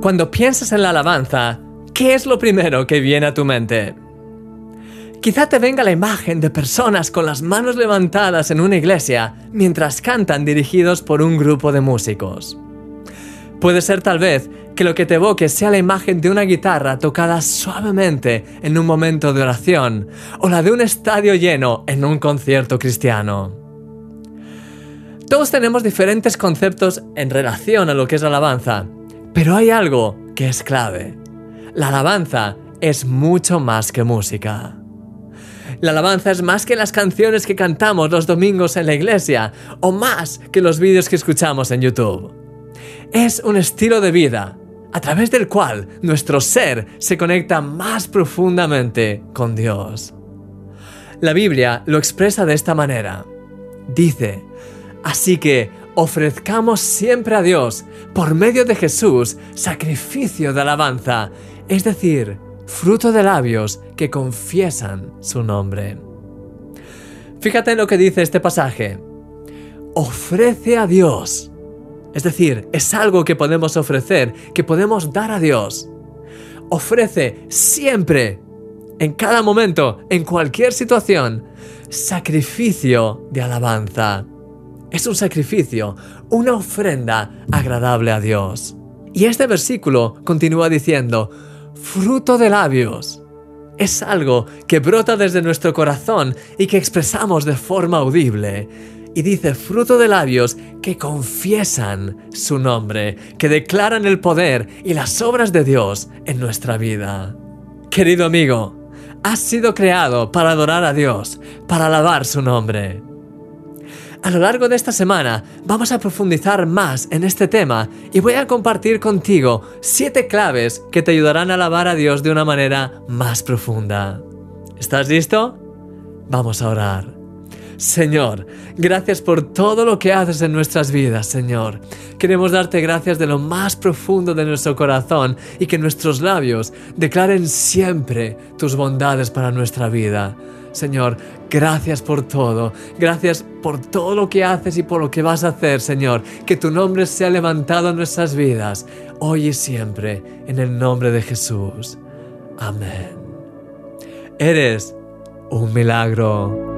Cuando piensas en la alabanza, ¿qué es lo primero que viene a tu mente? Quizá te venga la imagen de personas con las manos levantadas en una iglesia mientras cantan dirigidos por un grupo de músicos. Puede ser tal vez que lo que te evoque sea la imagen de una guitarra tocada suavemente en un momento de oración o la de un estadio lleno en un concierto cristiano. Todos tenemos diferentes conceptos en relación a lo que es alabanza, pero hay algo que es clave. La alabanza es mucho más que música. La alabanza es más que las canciones que cantamos los domingos en la iglesia o más que los vídeos que escuchamos en YouTube. Es un estilo de vida a través del cual nuestro ser se conecta más profundamente con Dios. La Biblia lo expresa de esta manera. Dice, así que ofrezcamos siempre a Dios, por medio de Jesús, sacrificio de alabanza, es decir, fruto de labios que confiesan su nombre. Fíjate en lo que dice este pasaje. Ofrece a Dios. Es decir, es algo que podemos ofrecer, que podemos dar a Dios. Ofrece siempre, en cada momento, en cualquier situación, sacrificio de alabanza. Es un sacrificio, una ofrenda agradable a Dios. Y este versículo continúa diciendo, fruto de labios. Es algo que brota desde nuestro corazón y que expresamos de forma audible. Y dice fruto de labios que confiesan su nombre, que declaran el poder y las obras de Dios en nuestra vida. Querido amigo, has sido creado para adorar a Dios, para alabar su nombre. A lo largo de esta semana vamos a profundizar más en este tema y voy a compartir contigo siete claves que te ayudarán a alabar a Dios de una manera más profunda. ¿Estás listo? Vamos a orar. Señor, gracias por todo lo que haces en nuestras vidas, Señor. Queremos darte gracias de lo más profundo de nuestro corazón y que nuestros labios declaren siempre tus bondades para nuestra vida. Señor, gracias por todo. Gracias por todo lo que haces y por lo que vas a hacer, Señor. Que tu nombre sea levantado en nuestras vidas, hoy y siempre, en el nombre de Jesús. Amén. Eres un milagro.